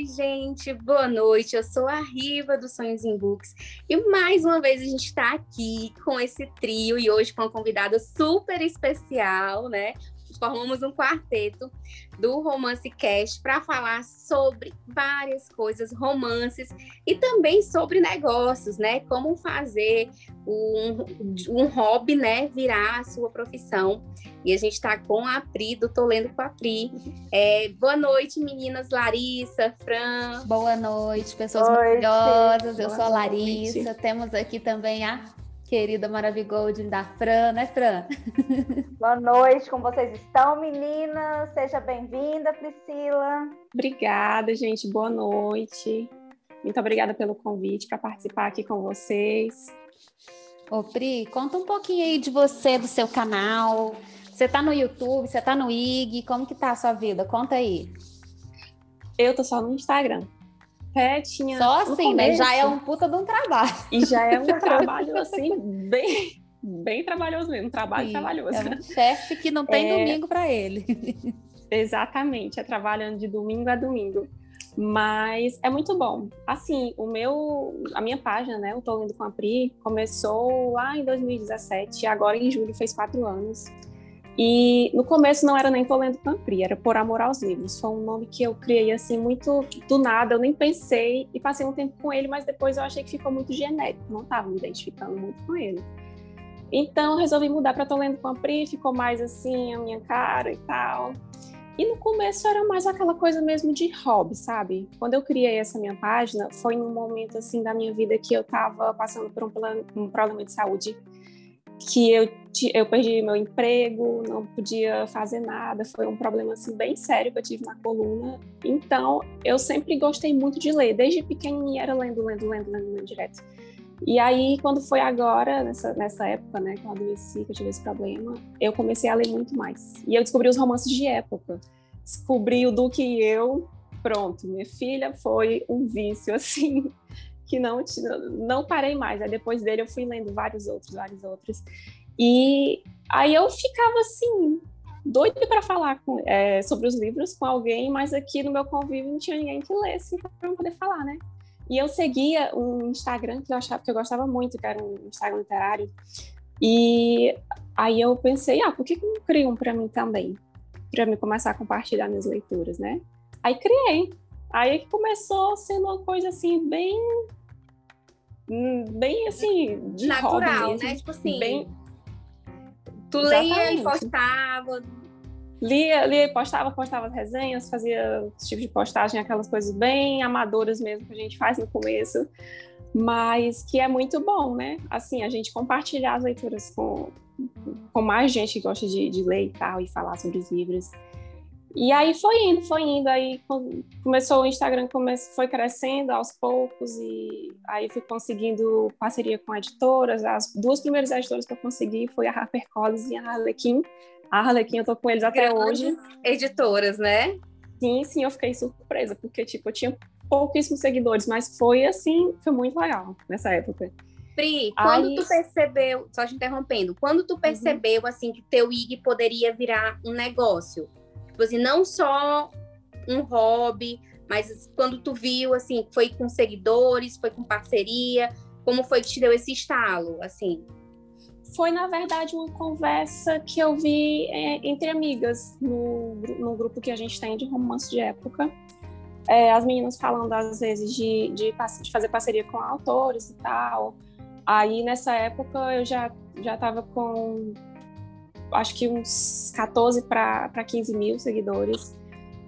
Oi, gente, boa noite. Eu sou a Riva do Sonhos em Books e mais uma vez a gente está aqui com esse trio e hoje com uma convidada super especial, né? Formamos um quarteto do Romance Cast para falar sobre várias coisas, romances e também sobre negócios, né? Como fazer um, um hobby, né, virar a sua profissão. E a gente está com a Pri, do Tô Lendo com a Pri. É, boa noite, meninas Larissa, Fran. Boa noite, pessoas Oi, maravilhosas. Eu sou a Larissa. Noite. Temos aqui também a querida Maravigold da Fran, né, Fran? Boa noite, como vocês estão, meninas? Seja bem-vinda, Priscila. Obrigada, gente. Boa noite. Muito obrigada pelo convite para participar aqui com vocês. Ô, Pri, conta um pouquinho aí de você, do seu canal. Você tá no YouTube, você tá no IG, como que tá a sua vida? Conta aí. Eu tô só no Instagram até tinha. Só assim, né? Já é um puta de um trabalho. E já é um trabalho, assim, bem, bem trabalhoso mesmo. Um trabalho Sim, trabalhoso. É um chefe que não tem é... domingo para ele. Exatamente, é trabalhando de domingo a domingo. Mas é muito bom. Assim, o meu, a minha página, né, o Tô Lindo com a Pri, começou lá em 2017, agora em julho fez quatro anos. E no começo não era nem Tô Lendo Campri, era Por Amor aos Livros. Foi um nome que eu criei assim muito do nada, eu nem pensei e passei um tempo com ele, mas depois eu achei que ficou muito genérico, não estava me identificando muito com ele. Então resolvi mudar para Tô Lendo Campri, ficou mais assim a minha cara e tal. E no começo era mais aquela coisa mesmo de hobby, sabe? Quando eu criei essa minha página, foi num momento assim da minha vida que eu estava passando por um, um problema de saúde que eu, eu perdi meu emprego, não podia fazer nada, foi um problema assim bem sério que eu tive na coluna. Então, eu sempre gostei muito de ler, desde pequenininha era lendo, lendo, lendo, lendo, lendo direto. E aí, quando foi agora, nessa, nessa época, né, que eu adoeci, que eu tive esse problema, eu comecei a ler muito mais. E eu descobri os romances de época. Descobri o Duque e Eu, pronto, minha filha foi um vício, assim, que não, não parei mais. Aí depois dele eu fui lendo vários outros, vários outros. E aí eu ficava assim, doida para falar com, é, sobre os livros com alguém, mas aqui no meu convívio não tinha ninguém que lesse para poder falar, né? E eu seguia um Instagram que eu achava que eu gostava muito, que era um Instagram literário. E aí eu pensei, ah, por que, que não crio um para mim também? Para me começar a compartilhar minhas leituras, né? Aí criei. Aí começou sendo uma coisa assim bem bem assim, de natural, né? Tipo assim, bem... tu lia e postava. Lia, lia e postava, postava as resenhas, fazia esse tipo de postagem, aquelas coisas bem amadoras mesmo que a gente faz no começo, mas que é muito bom, né? Assim, a gente compartilhar as leituras com, com mais gente que gosta de, de ler e tal, e falar sobre os livros. E aí foi indo, foi indo, aí começou o Instagram, foi crescendo aos poucos e aí fui conseguindo parceria com editoras. As duas primeiras editoras que eu consegui foi a HarperCollins e a Harlequin. A Harlequin eu tô com eles até Grandes hoje. Editoras, né? Sim, sim, eu fiquei surpresa, porque tipo, eu tinha pouquíssimos seguidores, mas foi assim, foi muito legal nessa época. Pri, quando tu percebeu, só te interrompendo, quando tu uhum. percebeu uhum. assim que teu IG poderia virar um negócio? Tipo assim, não só um hobby, mas quando tu viu, assim, foi com seguidores, foi com parceria, como foi que te deu esse estalo, assim? Foi, na verdade, uma conversa que eu vi é, entre amigas no, no grupo que a gente tem de romance de época. É, as meninas falando, às vezes, de, de, de, fazer parceria com autores e tal. Aí, nessa época, eu já já estava com acho que uns 14 para 15 mil seguidores.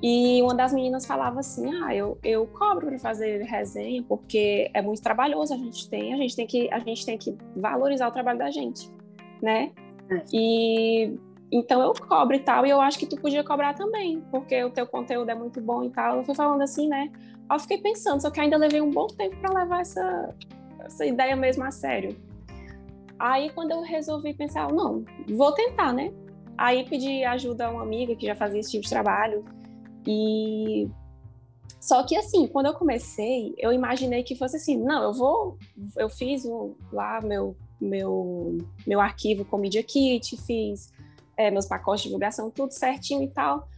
E uma das meninas falava assim: ah, eu, eu cobro para fazer resenha porque é muito trabalhoso, a gente tem, a gente tem que a gente tem que valorizar o trabalho da gente, né? É. E então eu cobro e tal, e eu acho que tu podia cobrar também, porque o teu conteúdo é muito bom e tal. Eu fui falando assim, né? Eu fiquei pensando, só que ainda levei um bom tempo para levar essa, essa ideia mesmo a sério. Aí quando eu resolvi pensar, não, vou tentar, né? Aí pedi ajuda a uma amiga que já fazia esse tipo de trabalho. E só que assim, quando eu comecei, eu imaginei que fosse assim, não, eu vou, eu fiz lá meu meu meu arquivo com Media Kit, fiz é, meus pacotes de divulgação, tudo certinho e tal.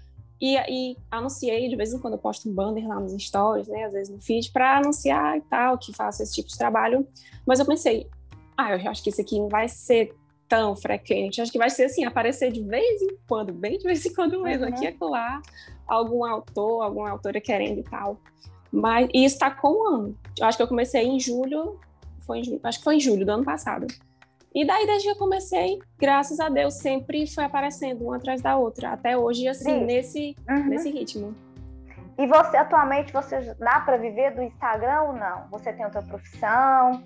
E, e anunciei, de vez em quando eu posto um banner lá nos stories, né, às vezes no feed, para anunciar e tal, que faço esse tipo de trabalho. Mas eu pensei, ah, eu acho que isso aqui não vai ser tão frequente. Acho que vai ser assim, aparecer de vez em quando, bem de vez em quando mesmo, uhum. aqui e lá, algum autor, alguma autora querendo e tal. Mas e isso está com um ano. Eu acho que eu comecei em julho, foi em, acho que foi em julho do ano passado. E daí, desde que eu comecei, graças a Deus, sempre foi aparecendo uma atrás da outra. Até hoje, assim, Sim. nesse, uhum. nesse ritmo. E você, atualmente, você dá para viver do Instagram ou não? Você tem outra profissão?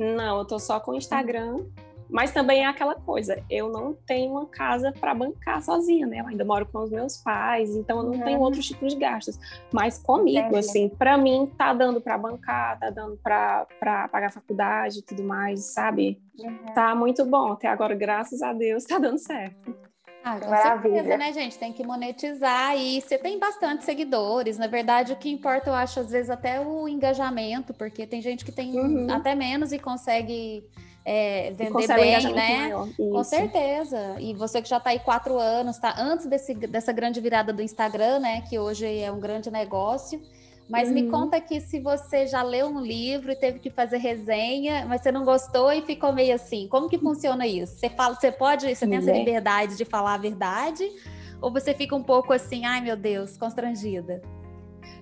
Não, eu tô só com o Instagram. Mas também é aquela coisa, eu não tenho uma casa para bancar sozinha, né? Eu ainda moro com os meus pais, então eu não uhum. tenho outros tipos de gastos. Mas comigo, Entendi. assim, para mim tá dando para bancar, tá dando para pagar a faculdade e tudo mais, sabe? Uhum. Tá muito bom. Até agora, graças a Deus, tá dando certo. Ah, com Maravilha. certeza, né, gente? Tem que monetizar e você tem bastante seguidores. Na verdade, o que importa, eu acho, às vezes, até o engajamento, porque tem gente que tem uhum. até menos e consegue é, vender bem, né? Com certeza. E você que já está aí quatro anos, tá antes desse, dessa grande virada do Instagram, né? Que hoje é um grande negócio. Mas uhum. me conta que se você já leu um livro e teve que fazer resenha, mas você não gostou e ficou meio assim, como que funciona isso? Você fala, você pode, você tem essa liberdade de falar a verdade, ou você fica um pouco assim, ai meu Deus, constrangida?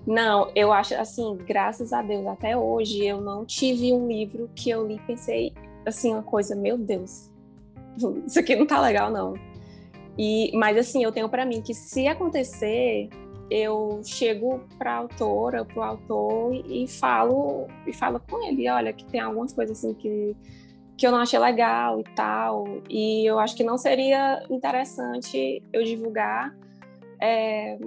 Não, eu acho assim, graças a Deus, até hoje eu não tive um livro que eu li e pensei, assim, uma coisa, meu Deus, isso aqui não tá legal, não. E, mas assim, eu tenho para mim que se acontecer, eu chego para a autora, para o autor e falo e falo com ele, olha, que tem algumas coisas assim que que eu não achei legal e tal, e eu acho que não seria interessante eu divulgar. É,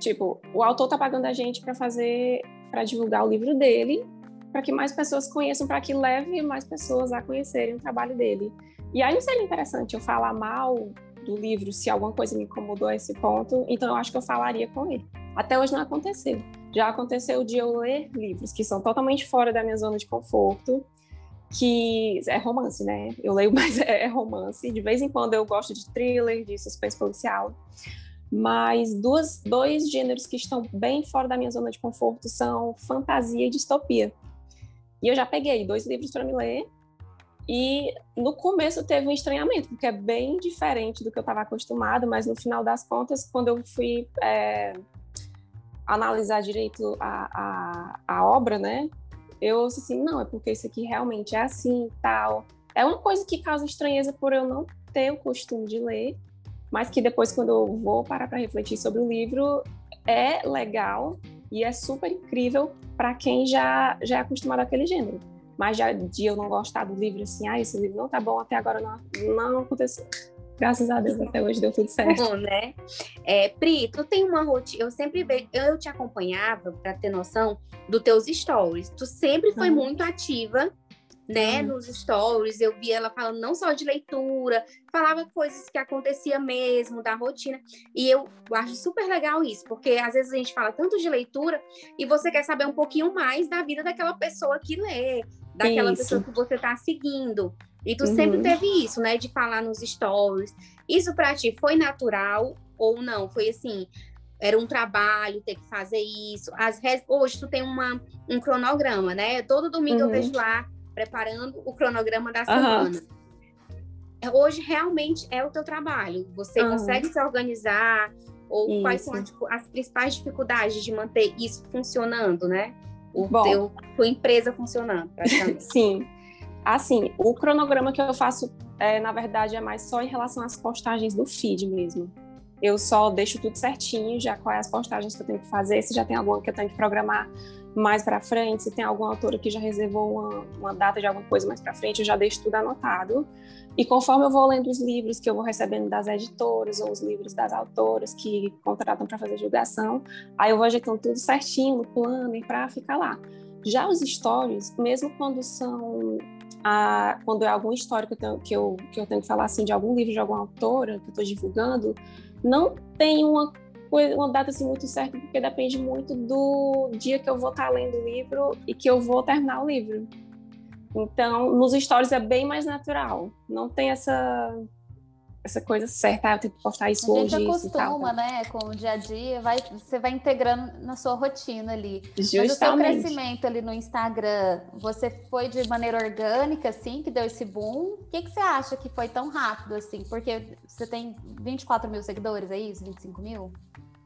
tipo, o autor tá pagando a gente para fazer, para divulgar o livro dele, para que mais pessoas conheçam, para que leve mais pessoas a conhecerem o trabalho dele. E aí não seria interessante eu falar mal do livro se alguma coisa me incomodou a esse ponto, então eu acho que eu falaria com ele. Até hoje não aconteceu. Já aconteceu de eu ler livros que são totalmente fora da minha zona de conforto, que é romance, né? Eu leio, mas é romance. De vez em quando eu gosto de thriller, de suspense policial. Mas duas, dois gêneros que estão bem fora da minha zona de conforto são fantasia e distopia. E eu já peguei dois livros para me ler. E no começo teve um estranhamento, porque é bem diferente do que eu estava acostumado, mas no final das contas, quando eu fui é, analisar direito a, a, a, obra, né, eu disse assim, não, é porque isso aqui realmente é assim tal. É uma coisa que causa estranheza por eu não ter o costume de ler, mas que depois, quando eu vou parar para refletir sobre o livro, é legal e é super incrível para quem já, já é acostumado àquele gênero. Mas já de eu não gostar do livro, assim, ah, esse livro não tá bom, até agora não, não aconteceu. Graças a Deus, até hoje deu tudo certo. Bom, né? É, Pri, tu tem uma rotina. Eu sempre vejo, eu te acompanhava para ter noção dos teus stories. Tu sempre foi uhum. muito ativa né, nos stories, eu vi ela falando não só de leitura, falava coisas que acontecia mesmo, da rotina, e eu acho super legal isso, porque às vezes a gente fala tanto de leitura e você quer saber um pouquinho mais da vida daquela pessoa que lê, daquela isso. pessoa que você está seguindo. E tu uhum. sempre teve isso, né, de falar nos stories. Isso para ti foi natural ou não? Foi assim, era um trabalho ter que fazer isso. As Hoje tu tem uma, um cronograma, né? Todo domingo uhum. eu vejo lá preparando o cronograma da semana. Uhum. Hoje realmente é o teu trabalho. Você uhum. consegue se organizar ou isso. quais são as, as, principais dificuldades de manter isso funcionando, né? O Bom, teu, tua empresa funcionando, praticamente. Sim. Assim, o cronograma que eu faço, é, na verdade, é mais só em relação às postagens do feed mesmo. Eu só deixo tudo certinho, já quais as postagens que eu tenho que fazer, se já tem alguma que eu tenho que programar mais para frente, se tem alguma autora que já reservou uma, uma data de alguma coisa mais para frente, eu já deixo tudo anotado. E conforme eu vou lendo os livros que eu vou recebendo das editoras ou os livros das autoras que contratam para fazer divulgação, aí eu vou ajeitando tudo certinho no plano para ficar lá. Já os stories, mesmo quando são a, quando é alguma história que eu, tenho, que, eu, que eu tenho que falar assim de algum livro de alguma autora que eu estou divulgando, não tem uma uma data assim muito certa, porque depende muito do dia que eu vou estar lendo o livro e que eu vou terminar o livro. Então, nos stories é bem mais natural. Não tem essa essa coisa certa, ah, eu tenho que postar isso hoje. A gente acostuma, né, com o dia a dia, vai, você vai integrando na sua rotina ali. Justamente. Mas o seu crescimento ali no Instagram, você foi de maneira orgânica, assim, que deu esse boom? O que, que você acha que foi tão rápido, assim? Porque você tem 24 mil seguidores, é isso? 25 mil?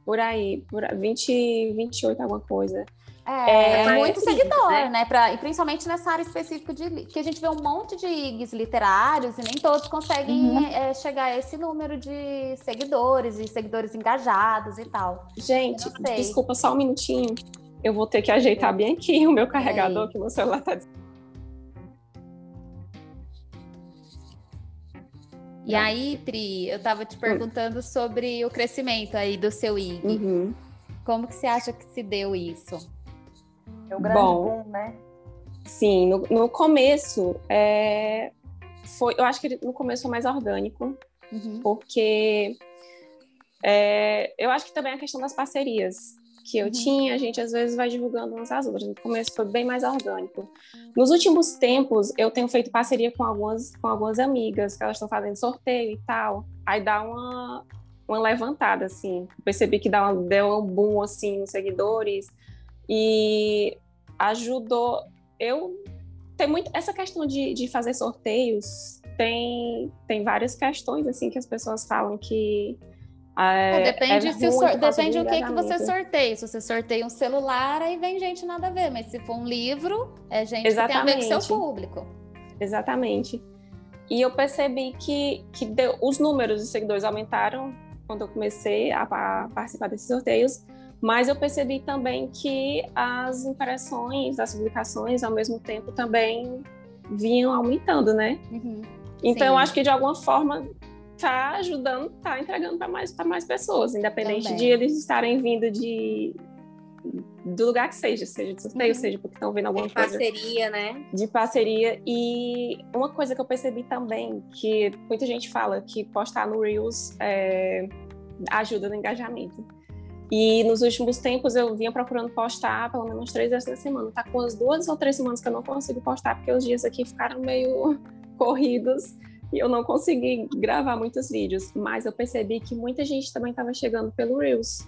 Por aí, por 20, 28, alguma coisa. É, é muito seguidor, né? né? Pra, e principalmente nessa área específica de que a gente vê um monte de guias literários e nem todos conseguem uhum. é, chegar a esse número de seguidores e seguidores engajados e tal. Gente, desculpa só um minutinho. Eu vou ter que ajeitar bem aqui o meu carregador, que meu celular tá E aí, Pri, eu tava te perguntando sobre o crescimento aí do seu IG. Uhum. Como que você acha que se deu isso? É o grande Bom, boom, né? Sim, no, no começo, é, foi, eu acho que no começo foi mais orgânico, uhum. porque é, eu acho que também a questão das parcerias que eu uhum. tinha, a gente às vezes vai divulgando umas às outras. No começo foi bem mais orgânico. Nos últimos tempos, eu tenho feito parceria com algumas, com algumas amigas, que elas estão fazendo sorteio e tal. Aí dá uma, uma levantada, assim. Percebi que dá uma, deu um boom, assim, nos seguidores e ajudou. Eu tem muito essa questão de, de fazer sorteios tem tem várias questões assim que as pessoas falam que é, é, depende é se sor... depende do que, que você sorteia. Se você sorteia um celular, aí vem gente nada a ver. Mas se for um livro, é gente Exatamente. que tem a ver com seu público. Exatamente. E eu percebi que, que deu, os números de seguidores aumentaram quando eu comecei a, a participar desses sorteios, mas eu percebi também que as impressões, as publicações, ao mesmo tempo, também vinham aumentando, né? Uhum. Então, Sim. eu acho que de alguma forma tá ajudando, tá entregando para mais, mais pessoas, independente também. de eles estarem vindo de do lugar que seja, seja de sorteio, uhum. seja porque estão vendo alguma de coisa. De parceria, né? De parceria. E uma coisa que eu percebi também, que muita gente fala que postar no Reels é, ajuda no engajamento. E nos últimos tempos eu vinha procurando postar pelo menos três vezes na semana. Tá com as duas ou três semanas que eu não consigo postar, porque os dias aqui ficaram meio corridos e eu não consegui gravar muitos vídeos. Mas eu percebi que muita gente também estava chegando pelo Reels.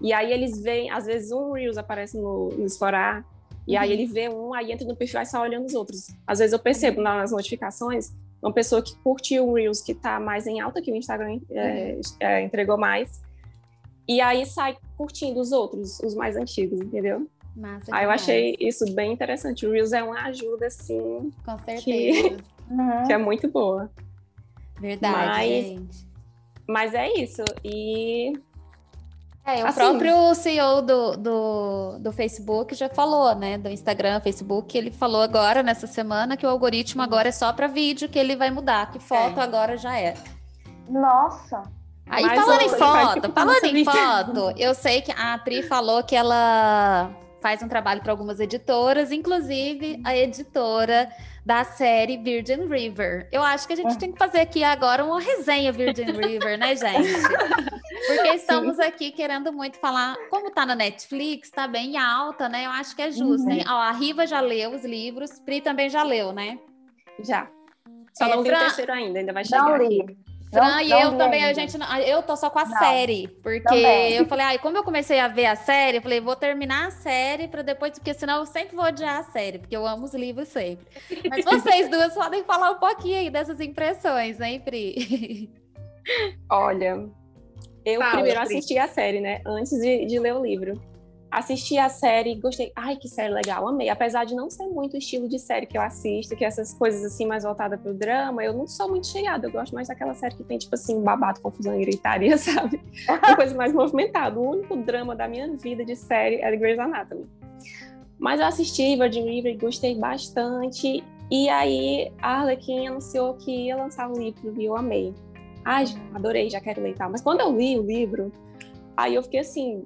E aí eles veem, às vezes um Reels aparece no, no Esforar, e uhum. aí ele vê um, aí entra no perfil e sai olhando os outros. Às vezes eu percebo nas notificações uma pessoa que curtiu o Reels que está mais em alta, que o Instagram é, é, entregou mais, e aí sai curtindo os outros, os mais antigos, entendeu? Massa aí eu achei isso bem interessante. O Reels é uma ajuda, assim. Com certeza. Que, uhum. que é muito boa. Verdade, mas, gente. Mas é isso. E é, o assim, próprio CEO do, do, do, Facebook já falou, né? Do Instagram, Facebook, ele falou agora, nessa semana, que o algoritmo agora é só para vídeo, que ele vai mudar, que foto é. agora já é. Nossa! Aí, Mas falando em foto, falando em foto, eu sei que a Pri falou que ela faz um trabalho para algumas editoras, inclusive a editora da série Virgin River. Eu acho que a gente é. tem que fazer aqui agora uma resenha Virgin River, né, gente? Porque estamos Sim. aqui querendo muito falar, como tá na Netflix, tá bem alta, né? Eu acho que é justo, uhum. hein? Ó, a Riva já leu os livros, Pri também já leu, né? Já. Só é, não li Fran... o terceiro ainda, ainda vai chegar. Não li. Fran não, e eu também, ainda. a gente, eu tô só com a não, série, porque também. eu falei, ai, como eu comecei a ver a série, eu falei, vou terminar a série para depois, porque senão eu sempre vou odiar a série, porque eu amo os livros sempre. Mas vocês duas podem falar um pouquinho aí dessas impressões, né, Pri? Olha, eu Fala, primeiro Pri. assisti a série, né, antes de, de ler o livro assisti a série, gostei. Ai, que série legal, amei. Apesar de não ser muito o estilo de série que eu assisto, que essas coisas assim mais voltadas pro drama, eu não sou muito chegada. Eu gosto mais daquela série que tem, tipo assim, babado, confusão e gritaria, sabe? Uma coisa mais movimentada. O único drama da minha vida de série é The Grey's Anatomy. Mas eu assisti Virgin River e gostei bastante. E aí a Arlequim anunciou que ia lançar um livro e eu amei. Ai, adorei, já quero ler e tal. Mas quando eu li o livro, aí eu fiquei assim,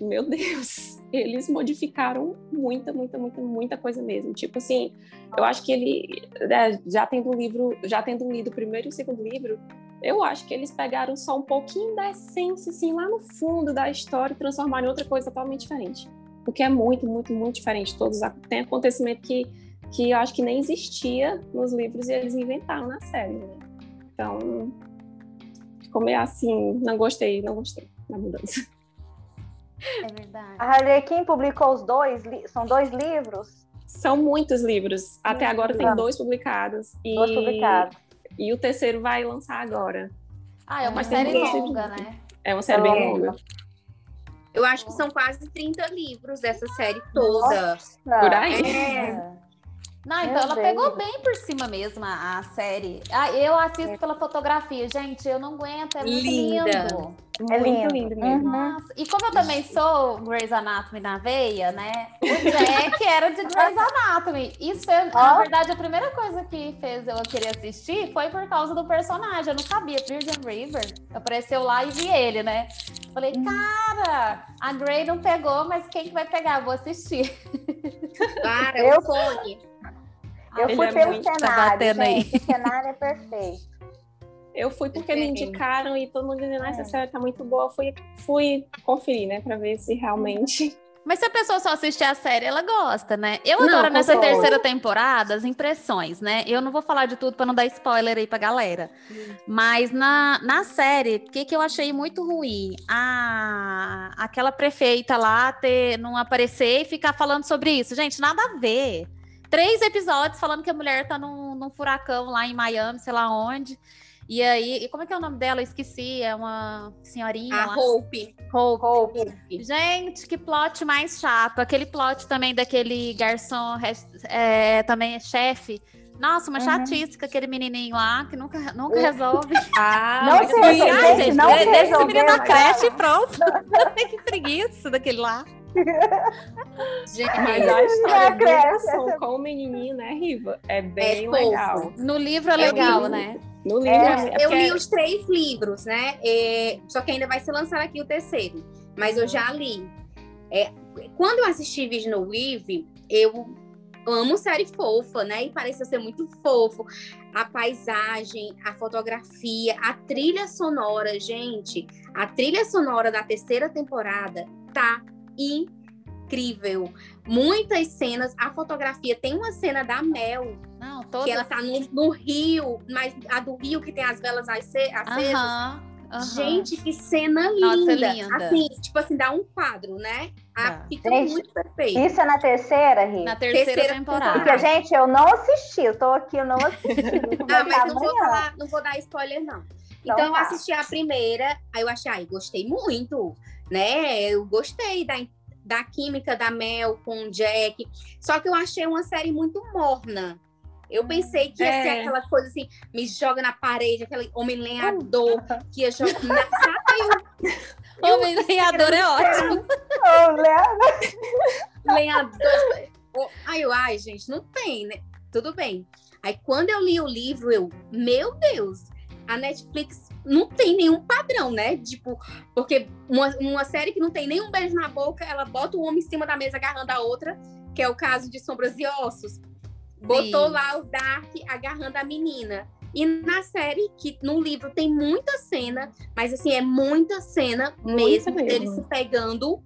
meu Deus, eles modificaram muita, muita, muita, muita coisa mesmo. Tipo assim, eu acho que ele, né, já tendo o livro, já tendo lido o primeiro e o segundo livro, eu acho que eles pegaram só um pouquinho da essência, assim, lá no fundo da história e transformaram em outra coisa totalmente diferente. O que é muito, muito, muito diferente. Todos tem acontecimento que, que eu acho que nem existia nos livros e eles inventaram na série, né? Então, ficou meio assim, não gostei, não gostei da mudança. É verdade. A Harlequin publicou os dois, são dois livros? São muitos livros. Até agora tem dois publicados. E... Dois publicados. E o terceiro vai lançar agora. Ah, é uma Mas série longa, né? É uma série é bem longa. Eu acho que são quase 30 livros dessa série toda. Nossa. Por aí. É. Não, então Meu ela Deus. pegou bem por cima mesmo a, a série. Ah, eu assisto pela fotografia, gente, eu não aguento, é muito Linda. lindo. É lindo, lindo mesmo. Uhum. E como eu também sou Grey's Anatomy na veia, né? O Jack era de Grey's Anatomy. Isso é, oh. na verdade, a primeira coisa que fez eu querer assistir foi por causa do personagem. Eu não sabia, Virgin River. Apareceu lá e vi ele, né? Falei, hum. cara, a Grey não pegou, mas quem que vai pegar? Eu vou assistir. Para, eu fone. Eu fui é pelo tá cenário, gente. O cenário é perfeito. Eu fui porque me indicaram e todo mundo dizendo, ah, essa é. série tá muito boa. Eu fui, fui conferir, né, pra ver se realmente. Mas se a pessoa só assistir a série, ela gosta, né? Eu não, adoro nessa terceira temporada as impressões, né? Eu não vou falar de tudo para não dar spoiler aí pra galera. Hum. Mas na, na série, o que, que eu achei muito ruim? A, aquela prefeita lá ter, não aparecer e ficar falando sobre isso. Gente, nada a ver. Três episódios falando que a mulher tá num, num furacão lá em Miami, sei lá onde. E aí, e como é que é o nome dela? Eu esqueci, é uma senhorinha. A lá. Hope. Hope. Hope. Gente, que plot mais chato. Aquele plot também daquele garçom, é, também é chefe. Nossa, uma uhum. chatice com aquele menininho lá que nunca, nunca resolve. Ah, não sei, gente, ah, gente, não deixa esse menino na creche e pronto. que preguiça daquele lá. Gente, mas a história da criação com o menininho, né, Riva? É bem é legal. No livro é legal, né? No livro. É, é eu li os três livros, né? É, só que ainda vai ser lançado aqui o terceiro. Mas eu já li. É, quando eu assisti Vision Weave, eu amo série fofa, né? E parece ser muito fofo. A paisagem, a fotografia, a trilha sonora, gente. A trilha sonora da terceira temporada tá incrível. Muitas cenas, a fotografia tem uma cena da Mel não, todas... Que ela tá no, no, rio, mas a do rio que tem as velas acesas. Uhum, uhum. Gente, que cena linda. Nossa, linda. Assim, tipo assim, dá um quadro, né? Ah, fica gente, muito perfeito. Isso é na terceira, Rita? Na terceira, terceira temporada. Porque, gente, eu não assisti, eu tô aqui, eu não assisti. ah, mas não vou, falar, não vou dar spoiler, não. Então, então eu assisti a primeira, aí eu achei, ai, gostei muito, né? Eu gostei da, da química da Mel com o Jack. Só que eu achei uma série muito morna. Eu pensei que ia é. ser aquela coisa assim, me joga na parede, aquele homem lenhador que ia jogar na. Sabe? Homem lenhador é ótimo. lenhador. Eu, ai, gente, não tem, né? Tudo bem. Aí quando eu li o livro, eu, meu Deus, a Netflix não tem nenhum padrão, né? Tipo, porque uma, uma série que não tem nenhum beijo na boca, ela bota o homem em cima da mesa agarrando a outra, que é o caso de Sombras e Ossos botou Sim. lá o Dark agarrando a menina. E na série, que no livro tem muita cena, mas assim, é muita cena muita mesmo, mesmo. se pegando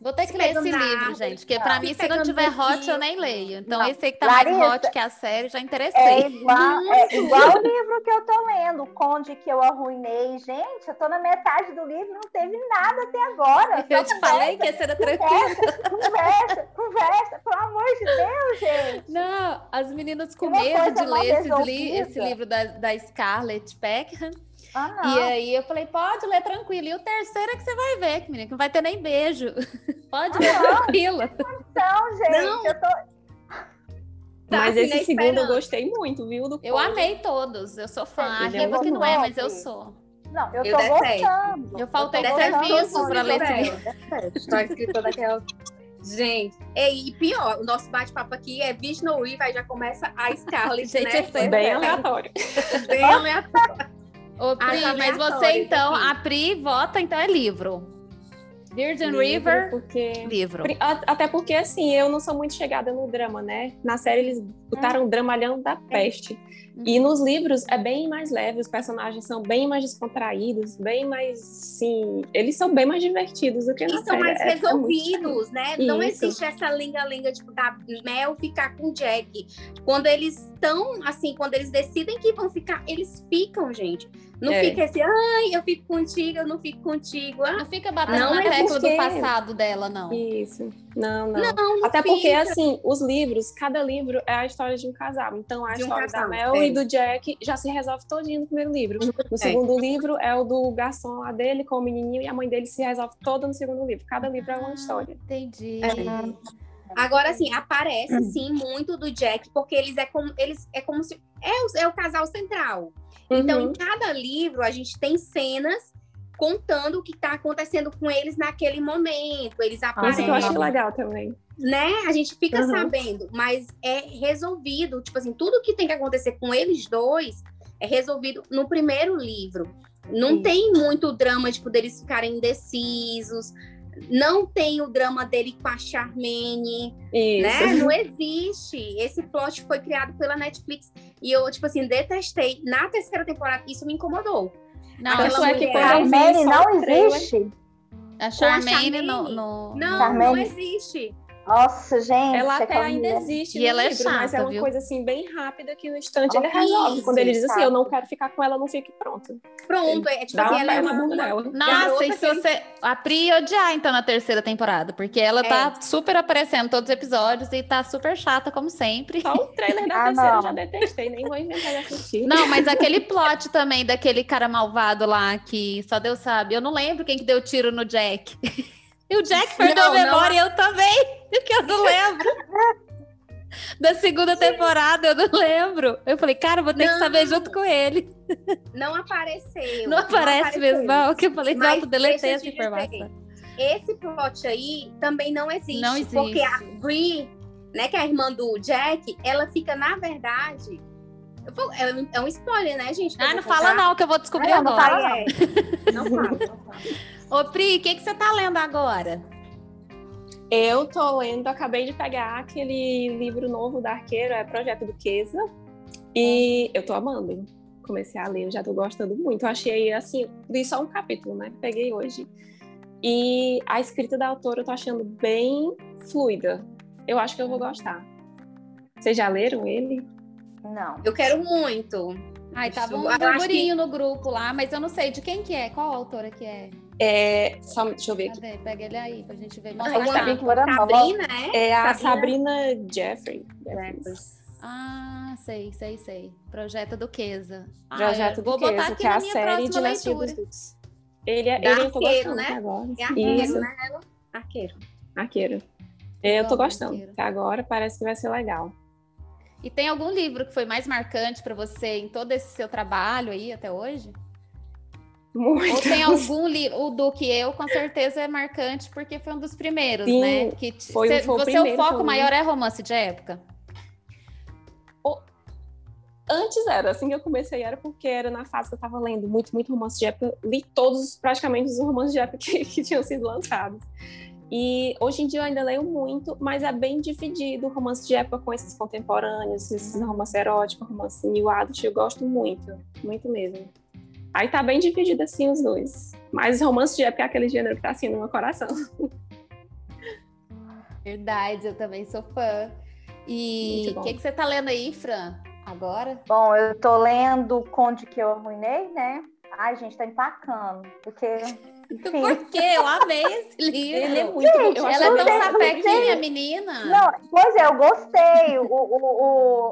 Vou ter que ler esse livro, gente, porque para mim, se não tiver hot, eu nem leio. Então, não. esse aí que tá Larissa, mais hot que a série, já interessei. É igual, é igual o livro que eu tô lendo, o Conde que eu arruinei. Gente, eu tô na metade do livro, não teve nada até agora. Eu te conversa, falei que ia ser tranquilo. Conversa, conversa, pelo amor de Deus, gente. Não, as meninas com medo de ler esse, li esse, livro da, da Scarlett Peckham. Ah, e aí eu falei, pode ler tranquilo. E o terceiro é que você vai ver, menina, que não vai ter nem beijo. pode ah, ler não. tranquila. Então, gente, não. eu tô. Tá, mas esse segundo esperando. eu gostei muito, viu? Do eu amei todos. Eu sou fã. A Riva que não é, mas eu sou. Não, eu, eu tô gostando. Eu faltei eu serviço para ler esse livro. Estou escritora daquela. Gente, e pior, o nosso bate-papo aqui é Vishnu e vai já começa a Scarlett, Gente, né? é Bem aleatório. Bem aleatório. Ô, Pri, Ah, mas você então, aqui. a Pri vota, então é livro. Virgin Livro, River, Porque... livro. Até porque, assim, eu não sou muito chegada no drama, né? Na série eles botaram o dramalhão da peste. E nos livros é bem mais leve, os personagens são bem mais descontraídos, bem mais, sim, eles são bem mais divertidos do que na E são série. mais É- é resolvidos, né? Não Isso. existe essa lenga-lenga, tipo, da Mel ficar com o Jack. Quando eles estão, assim, quando eles decidem que vão ficar, eles ficam, gente. Não É. fica assim, ai, eu fico contigo, eu não fico contigo. Ah, Não fica batendo Não, na é tecla do porque- passado dela, não. Isso. Não, não. não, não Até porque, fica. assim, os livros, cada livro é a história de um casal. Então, a De um história casal, da Mel é. e do Jack já se resolve todinho no primeiro livro. No É. segundo livro é o do garçom lá dele com o menininho e a mãe dele se resolve toda no segundo livro. Cada livro é uma história. Entendi. É. Agora, assim, aparece, sim, muito do Jack, porque eles é como, eles é como se... É o, é o casal central. Então, Uhum. em cada livro, a gente tem cenas contando o que está acontecendo com eles naquele momento. Eles Isso aparecem, que eu achei legal também. né? A gente fica Uhum. sabendo, mas é resolvido. Tipo assim, tudo que tem que acontecer com eles dois é resolvido no primeiro livro. Não Sim. tem muito drama, tipo, deles ficarem indecisos. Não tem o drama dele com a Charmaine, Isso. né? Não existe. Esse plot foi criado pela Netflix e eu, tipo assim, detestei. Na terceira temporada, isso me incomodou. Não, Aquela Tanto é que quando Charmaine não existe. a Charmaine Charmaine. no, no- Não, Charmaine. não existe. Nossa, gente. Ela até ainda existe E no ela é livro, mas é chata, uma viu? coisa assim bem rápida que no instante ele Horrível, resolve. Quando ele diz assim, sabe? eu não quero ficar com ela, não fique pronto. Pronto, é tipo assim, ela é uma, dela. Nossa, e se ele- você. A Pri ia odiar, então, na terceira temporada, porque ela tá super aparecendo em todos os episódios e tá super chata, como sempre. Só o trailer da Ah, terceira eu não. já detestei, nem vou inventar de assistir. Não, mas aquele plot também daquele cara malvado lá que só Deus sabe. Eu não lembro quem que deu tiro no Jack. E o Jack perdeu Não, a memória, e eu também, que eu não lembro. Da segunda temporada, eu não lembro. Eu falei, cara, vou ter que Não. saber junto com ele. Não apareceu. Não aparece apareceu. mesmo, não. Que eu falei, Mas nossa, deletei essa informação. dizer, Esse plot aí também não existe. Não existe. Porque a Brie, né, que é a irmã do Jack, ela fica, na verdade. É, um, é um spoiler, né, gente? Ah, não fala não, que eu vou descobrir não, não agora. fala Ah, é. Não fala, não fala. Ô, Pri, o que, que você tá lendo agora? Eu tô lendo, acabei de pegar aquele livro novo da Arqueiro, é Projeto Duquesa. E eu tô amando. Comecei a ler, eu já tô gostando muito. Eu achei, assim, li só um capítulo, né? Peguei hoje. E a escrita da autora eu tô achando bem fluida. Eu acho que eu vou gostar. Vocês já leram ele? Não. Eu quero muito. Ai, tava um burburinho no grupo lá, mas eu não sei de quem que é, qual autora que é. É, só, deixa eu ver aqui. Cadê? Pega ele aí pra gente ver. Ah, Mostra uma- a bem Sabrina, é? É a Sabrina Sabrina Jeffrey. Ah, sei, sei, sei. Projeto Duquesa. Ah, Projeto vou botar Duquesa, aqui que é a série próxima Dinastia leitura. dos Duques. Ele, é, ele tô Arqueiro, né? agora. É arqueiro, Isso. né? Arqueiro. Arqueiro. Eu tô gostando. Arqueiro. Agora parece que vai ser legal. E tem algum livro que foi mais marcante pra você em todo esse seu trabalho aí até hoje? Muito. Ou tem algum livro? O do que eu, com certeza, é marcante porque foi um dos primeiros, Sim, né? Que foi- cê- foi o você, primeiro o foco li. maior é romance de época? Antes era, assim que eu comecei era porque era na fase que eu tava lendo muito, muito romance de época. Li todos, praticamente, os romances de época que, que tinham sido lançados. E hoje em dia eu ainda leio muito, mas é bem dividido o romance de época com esses contemporâneos, esses romance erótico, romance new adult, eu gosto muito, muito mesmo. Aí tá bem dividido assim os dois. Mas romance de época é aquele gênero que tá assim no meu coração. Verdade, eu também sou fã. E o que, que você tá lendo aí, Fran? Agora? Bom, eu tô lendo o Conde que eu arruinei, né? Ai, gente, tá empacando. Porque. Enfim. Por quê? Eu amei esse livro. Ele é muito bom. Eu acho Ela é tão sapequinha, menina. Não, pois é, eu gostei. O, o,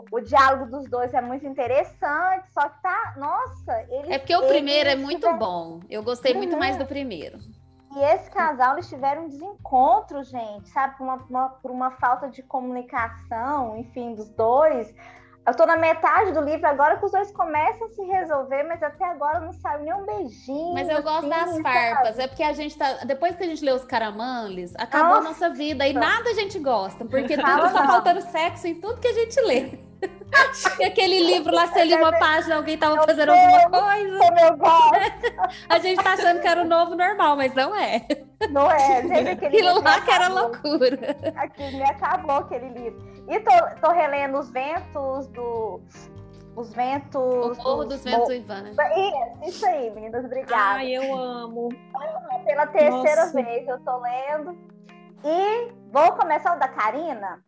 o, o diálogo dos dois é muito interessante, só que tá. Nossa, eles. É porque o primeiro é muito tiveram- bom. Eu gostei muito Uhum. mais do primeiro. E esse casal, eles tiveram um desencontro, gente, sabe? Por uma, uma- por uma falta de comunicação, enfim, dos dois. Eu tô na metade do livro agora que os dois começam a se resolver, mas até agora não saiu nem um beijinho. Mas eu gosto assim, das farpas, é porque a gente tá. Depois que a gente lê os caramanles, acabou a nossa vida e nada a gente gosta, porque tudo tá faltando sexo em tudo que a gente lê. E aquele livro lá, você lia uma página, alguém tava fazendo alguma coisa. Como eu gosto. A gente tá achando que era o novo normal, mas não é. Não é, gente, aquele Aquilo lá que era loucura. Aqui me acabou aquele livro. E tô, tô relendo os ventos do. Os ventos. O Morro dos Ventos Mo- Ivana. Isso, isso aí, meninas, obrigada. Ai, eu amo. Pela terceira Nossa. vez eu tô lendo. E vou começar o da Karina.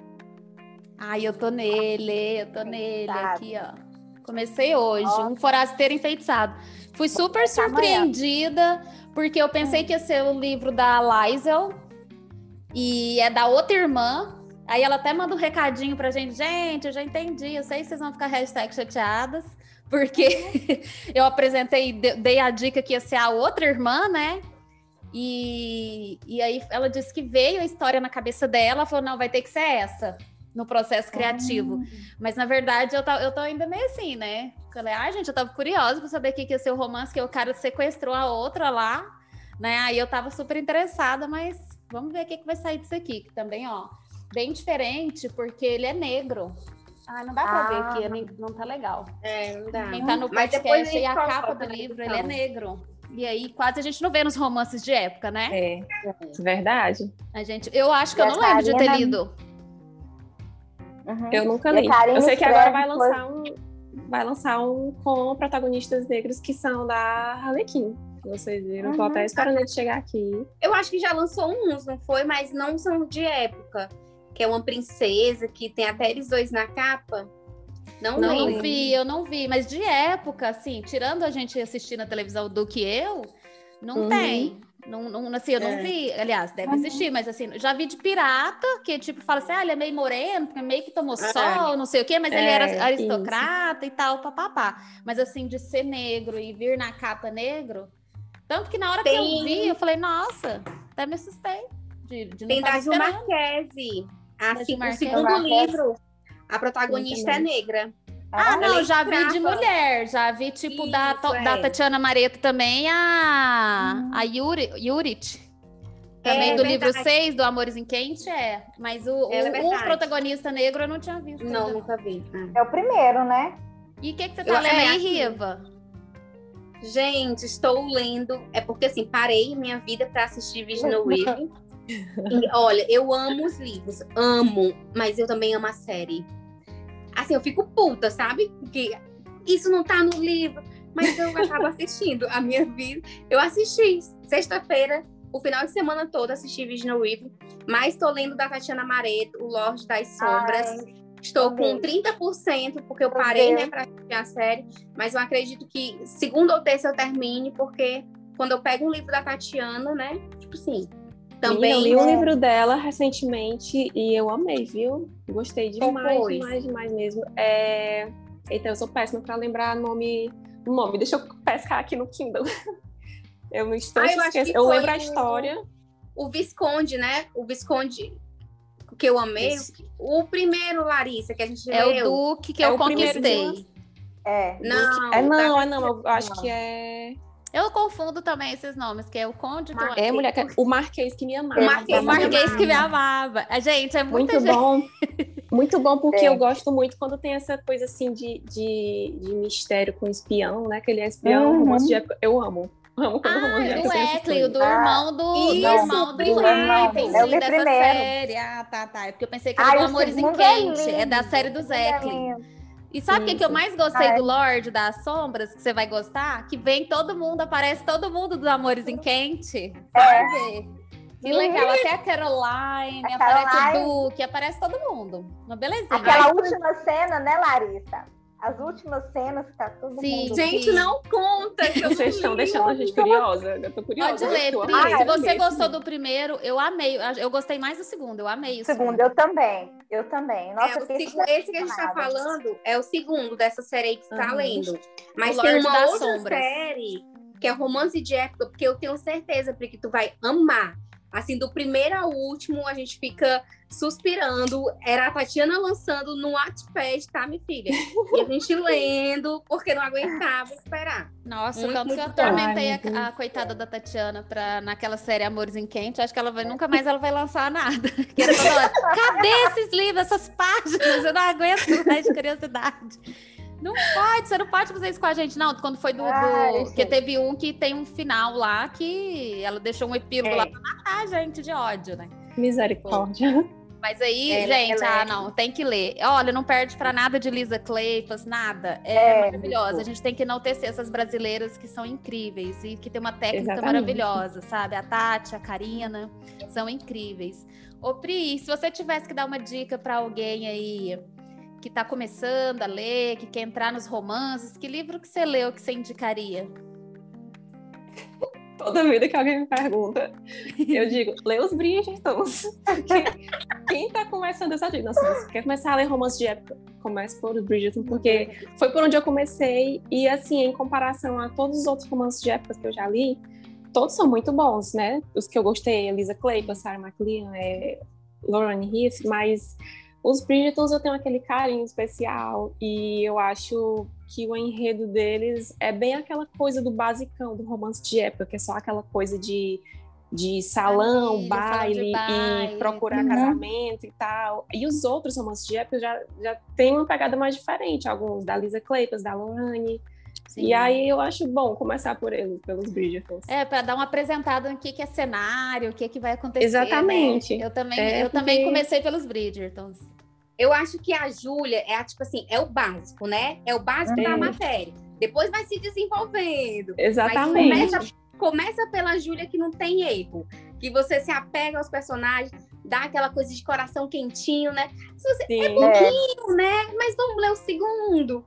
Ai, eu tô nele, eu tô nele Enfeitiçado. aqui, ó. Comecei hoje, um forasteiro enfeitiçado. Fui super surpreendida, porque eu pensei que ia ser o livro da Liesel, e é da outra irmã. Aí ela até manda um recadinho pra gente, gente, eu já entendi, eu sei que vocês vão ficar hashtag chateadas, porque eu apresentei, de- dei a dica que ia ser a outra irmã, né? E, e aí ela disse que veio a história na cabeça dela, falou, não, vai ter que ser essa, no processo criativo. Mas na verdade eu, tá, eu tô ainda meio assim, né? Falei, ai, gente, eu tava curiosa pra saber o que, que ia ser o romance, que o cara sequestrou a outra lá, né? Aí eu tava super interessada, mas vamos ver o que, que vai sair disso aqui, que também, ó, bem diferente, porque ele é negro. Ai, não dá pra ver Ah. aqui, é nem- não tá legal. É, não dá. Quem tá no Mas depois podcast a e a capa do livro, ele é negro. E aí quase a gente não vê nos romances de época, né? É, verdade. A gente, eu acho que eu não lembro de ter lido. Uhum. Eu nunca li. Eu sei que agora vai lançar um. Vai lançar um com protagonistas negros que são da Harlequin. Vocês viram? Tô Uhum. até esperando ele chegar aqui. Eu acho que já lançou uns, não foi? Mas não são de época. Que é uma princesa, que tem até eles dois na capa. Não, Não, não vi, eu não vi. Mas de época, assim, tirando a gente assistir na televisão do que eu, não Uhum. tem. Não, não, assim, eu não É. vi. Aliás, deve existir, mas assim, já vi de pirata, que tipo, fala assim, ah, ele é meio moreno, meio que tomou Ah. sol, não sei o quê, mas ele É, era aristocrata e tal, papapá. Mas assim, de ser negro e vir na capa negro. Tanto que na hora que eu Tem- vi, eu falei, nossa, até me assustei. De, de Tem da Gil. Marquese. A Da se- Gil o segundo livro, a protagonista é negra. Ah, Ela não, é já vi de mulher, já vi tipo da, Isso, To- é. da Tatiana Mareto também, a, a Yuri, Yurit. Também É do verdade. livro 6, do Amores em Quente, é. Mas o, o, é o verdade. protagonista negro eu não tinha visto. Não, ainda. nunca vi. Ah. É o primeiro, né? E o que, que você Eu- tá lendo é, aí, assim, Riva? Gente, estou lendo. É porque assim, parei minha vida para assistir Visional Weaving. E, olha, eu amo os livros, amo, mas eu também amo a série. Assim, eu fico puta, sabe? Porque isso não tá no livro, mas eu acabo assistindo a minha vida. Eu assisti sexta-feira, o final de semana todo, assisti Visional Weaving, mas estou lendo da Tatiana Mareto, O Lorde das Sombras. Ai, Estou com amei. 30%, porque eu parei, né, pra assistir a série, mas eu acredito que segunda ou terça eu termine, porque quando eu pego um livro da Tatiana, né, tipo assim, também... eu li um né? livro dela recentemente e eu amei, viu? Gostei demais, foi? demais, demais mesmo. É... Eita, eu sou péssima pra lembrar nome. nome. Deixa eu pescar aqui no Kindle. Eu no instante Ah, eu que Eu lembro a história. O Visconde, né, o Visconde que eu amei, Esse. o primeiro, Larissa, que a gente É leu. o Duque que É eu conquistei. É. Não, É não, é não. Eu acho Não. que é. Eu confundo também esses nomes, que é o Conde eu Marquês. É mulher que... o Marquês que me amava. O Marquês O Marquês que me amava. Ah, Gente, é muita Muito gente. bom. Muito bom, porque É. eu gosto muito quando tem essa coisa assim de, de, de mistério com espião, né? Que ele é espião, Uhum. romance de época. Eu amo. Amo quando Ah, do tem essas Eckley, o coisas. do Ah, irmão do, do isso, irmão do primeiro. Ah, entendi, É o dessa primeiro. série. Ah, tá, tá. É porque eu pensei que era Ai, do o Amores em é Quente. É, da série do o segundo é. E sabe o que, que eu mais gostei do Lorde das Sombras, que você vai gostar? Que vem todo mundo, aparece todo mundo dos Amores em Quente. Sabe? Que legal, até a Caroline, A aparece Caroline. o Duque, aparece todo mundo. Uma belezinha. Aquela última cena, né, Larissa? As últimas cenas que tá todo Sim, mundo. Gente, Sim. não conta que eu Vocês estão deixando a gente curiosa. Eu tô curiosa. Pode ler, Pri. amei Se você gostou do primeiro, eu amei. Eu gostei mais do segundo, eu amei o Segundo, eu também. Eu também. Nossa, É, fiquei segu- esse que a gente tá impressionada. falando é o segundo dessa série aí que você tá Uhum. lendo. Mas O tem Lorde uma outra Sombras. série que é romance de época, porque eu tenho certeza, Pri, que tu vai amar. Assim, do primeiro ao último, a gente fica suspirando. Era a Tatiana lançando no Wattpad, tá, minha filha? E a gente lendo, porque não aguentava esperar. Nossa, Muito, quando muito eu atormentei a, a coitada da Tatiana pra, naquela série Amores em Quente, acho que ela vai, nunca mais ela vai lançar nada. Que era toda hora, Cadê esses livros, essas páginas? Eu não aguento mais de curiosidade. Não pode, você não pode fazer isso com a gente, não. Quando foi do. do- Ai, porque gente. teve um que tem um final lá que ela deixou um epílogo É. lá pra matar a gente de ódio, né? Misericórdia. Mas aí, Ela- gente, ah, é- não, tem que ler. Olha, não perde pra nada de Lisa Kleypas, nada. É, É, maravilhosa. muito. A gente tem que enaltecer essas brasileiras que são incríveis e que tem uma técnica Exatamente. maravilhosa, sabe? A Tati, a Karina, são incríveis. Ô, Pri, se você tivesse que dar uma dica pra alguém aí que tá começando a ler, que quer entrar nos romances, que livro que você leu que você indicaria? Toda vida que alguém me pergunta, eu digo, lê os Bridgertons. Quem tá começando essa dica? Nossa, você quer começar a ler romance de época? Comece por os Bridgerton, porque foi por onde eu comecei. E assim, em comparação a todos os outros romances de época que eu já li, todos são muito bons, né? Os que eu gostei, Elisa Clayton, Sarah McLean, é, Lauren Heath, mas os Bridgertons eu tenho aquele carinho especial e eu acho que o enredo deles é bem aquela coisa do basicão do romance de época, que é só aquela coisa de, de salão, Família, baile, baile. e procurar Uhum. casamento e tal. E os outros romances de época já, já tem uma pegada mais diferente, alguns da Lisa Kleypas, da Lorraine. Sim. E aí eu acho bom começar por eles, pelos Bridgertons. É, para dar uma apresentada no que, que é cenário, o que, que vai acontecer. Exatamente. né? Eu também, É, eu também porque- comecei pelos Bridgertons. Eu acho que a Júlia é tipo assim, é o básico, né? É o básico da Uhum. matéria. Depois vai se desenvolvendo. Exatamente. Mas começa, começa pela Júlia que não tem erro. Que você se apega aos personagens, dá aquela coisa de coração quentinho, né? Se você, Sim, É, bobinho, né? Mas vamos ler o segundo.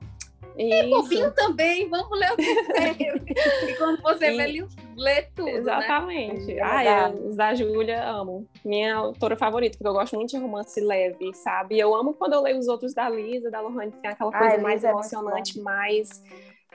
Isso. Bobinho também, vamos ler o terceiro. e quando você E- lê, lê tudo, né? Exatamente. É Ah, eu, os da Júlia, amo. Minha autora favorita, porque eu gosto muito de romance leve, sabe? Eu amo quando eu leio os outros da Lisa, da Lohane, que tem aquela Ah, coisa mais é emocionante, mais...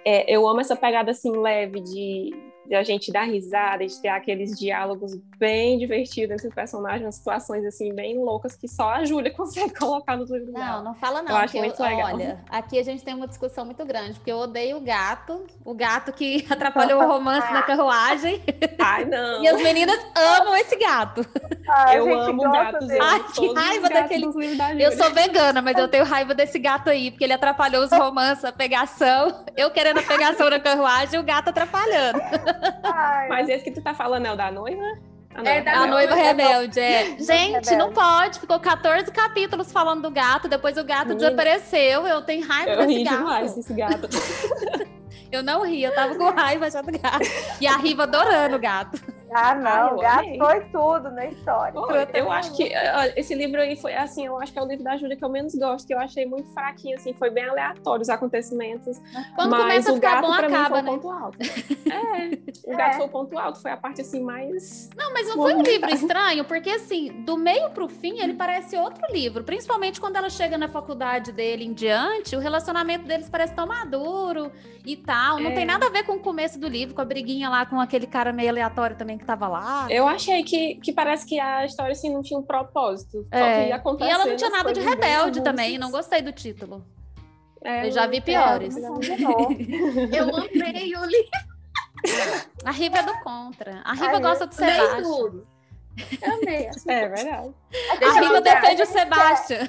é, eu amo essa pegada, assim, leve de, de a gente dar risada, de ter aqueles diálogos bem divertidos entre os personagens, umas situações, assim, bem loucas que só a Júlia consegue colocar no livro Não, dela. não fala não. Eu acho porque muito legal. Olha, aqui a gente tem uma discussão muito grande, porque eu odeio o gato, o gato que atrapalhou o romance na carruagem, Ai, não! e as meninas amam esse gato. a Eu gente amo gatos, dele. eu Ai, que raiva daquele- da Eu sou vegana, mas eu tenho raiva desse gato aí, porque ele atrapalhou os romances, a pegação. Eu querendo a pegação na carruagem e o gato atrapalhando. Mas esse que tu tá falando é o da noiva? A É da A noiva rebelde, é. Noiva Gente, não pode. Ficou 14 capítulos falando do gato, depois o gato Menina. desapareceu. Eu tenho raiva Eu desse ri gato. demais desse gato. Eu não ri, eu tava com raiva já do gato. E a Riva adorando o gato. Ah, não, eu o gato amei. foi tudo na história. Pô, eu acho que olha, esse livro aí foi assim, eu acho que é o livro da Júlia que eu menos gosto, que eu achei muito fraquinho, assim, foi bem aleatório os acontecimentos. Quando mas começa a o ficar gato bom, pra acaba, mim foi né? o ponto alto. É, o gato É. foi o ponto alto, foi a parte assim mais. Não, mas não foi um livro estranho, porque assim, do meio pro fim, ele parece outro livro. Principalmente quando ela chega na faculdade dele em diante, o relacionamento deles parece tão maduro e tal. Não É. tem nada a ver com o começo do livro, com a briguinha lá com aquele cara meio aleatório também que tava lá. Eu achei que, que parece que a história assim não tinha um propósito. Só É. E ela não tinha nada de rebelde avulsas. também, não gostei do título. É, Eu já vi piores. é. Eu amei o livro, A Riva é do contra. A Riva Ai, gosta do Sebastião. tudo. Eu amei. É verdade. A Riva lembrar. defende o Sebastião.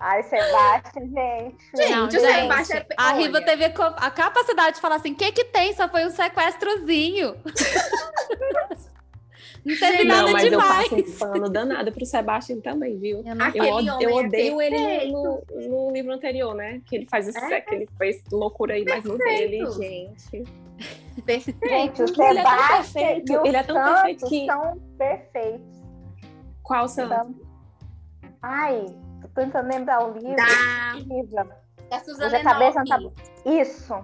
Ai, Sebastião, gente. Gente, Não, o Sebastião é- a Riva olha. teve a capacidade de falar assim: o que que tem? Só foi um sequestrozinho. Não teve Gente, nada Não, mas eu demais. passo um pano danado pro Sebastião também, viu? Eu não- Eu, Aquele od- homem eu é odeio ele perfeito. no, no- livro anterior, né? Que ele faz esse, É. que ele fez loucura aí, mas no dele, Perfeito. gente. Perfeito. Gente, o Ele é tão Sebastião perfeito, ele é tão perfeito que- são perfeitos. Qual santo? São- Ai, tô tentando lembrar o livro. Da, Livro. da Suzana cabeça tá. Isso.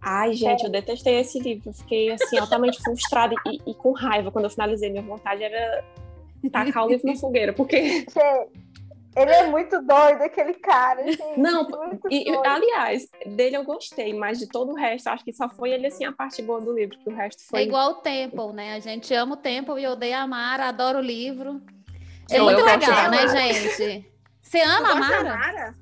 Ai, gente, eu detestei esse livro. Eu fiquei, assim, altamente frustrada e, e com raiva quando eu finalizei. Minha vontade era tacar o livro na fogueira, porque Gente, Ele é muito doido, aquele cara. Gente, não, e, aliás, dele eu gostei, mas de todo o resto, acho que só foi ele assim a parte boa do livro, que o resto foi. É igual o Temple, né? A gente ama o Temple e odeia a Mara, adoro o livro. É muito legal, né, gente? Você ama a Mara?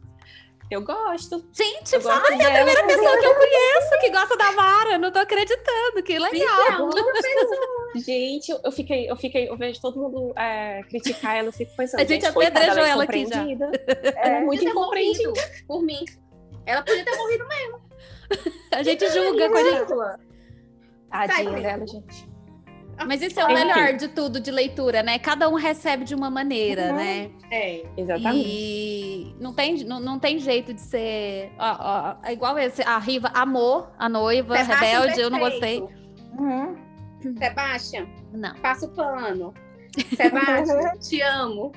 Eu gosto. Gente, eu você é a primeira pessoa que eu conheço que gosta da Mara. Não tô acreditando. Que legal. gente, eu fiquei, eu fiquei, eu vejo todo mundo é, criticar ela, eu fico pensando. A gente, gente apedrejou ela, ela aqui já. É, é muito incompreendida por mim. Ela podia ter morrido mesmo. A gente julga com a gente. Tadinha dela, gente. Mas isso é o melhor de tudo de leitura, né? Cada um recebe de uma maneira, uhum. né? É, exatamente. E não tem, não, não tem jeito de ser. Ó, ó, é igual esse, a Riva amor, a noiva, Sebastian rebelde, perfeito. eu não gostei. Uhum. Sebastian, não. passa o pano. Sebastian, te amo.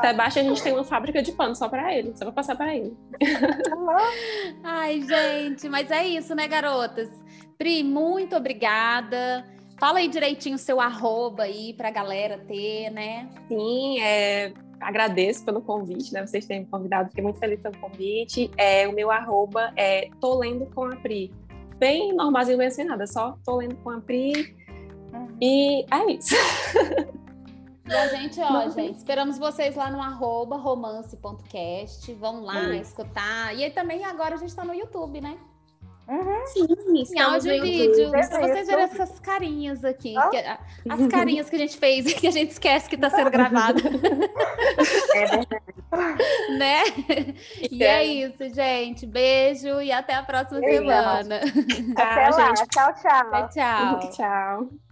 Sebastião, a gente tem uma fábrica de pano só para ele, só para passar para ele. Ai, gente, mas é isso, né, garotas? Pri, muito obrigada. Fala aí direitinho o seu arroba aí pra galera ter, né? Sim, é, agradeço pelo convite, né? Vocês terem me convidado, fiquei muito feliz pelo convite. É, o meu arroba é tô lendo com a Pri. Bem normalzinho, bem sem nada, só tô lendo com a Pri. E é isso. E a gente, ó, gente, esperamos vocês lá no arroba romance.cast. Vão lá escutar. E aí também agora a gente tá no YouTube, né? Uhum. Sim, em áudio e vídeo. Pra vocês verem essas carinhas aqui. Oh. Que, as carinhas que a gente fez e que a gente esquece que está sendo gravado. É verdade. né? E é. é isso, gente. Beijo e até a próxima Beijo. semana. Até lá. Tchau, tchau. Tchau, tchau. Tchau.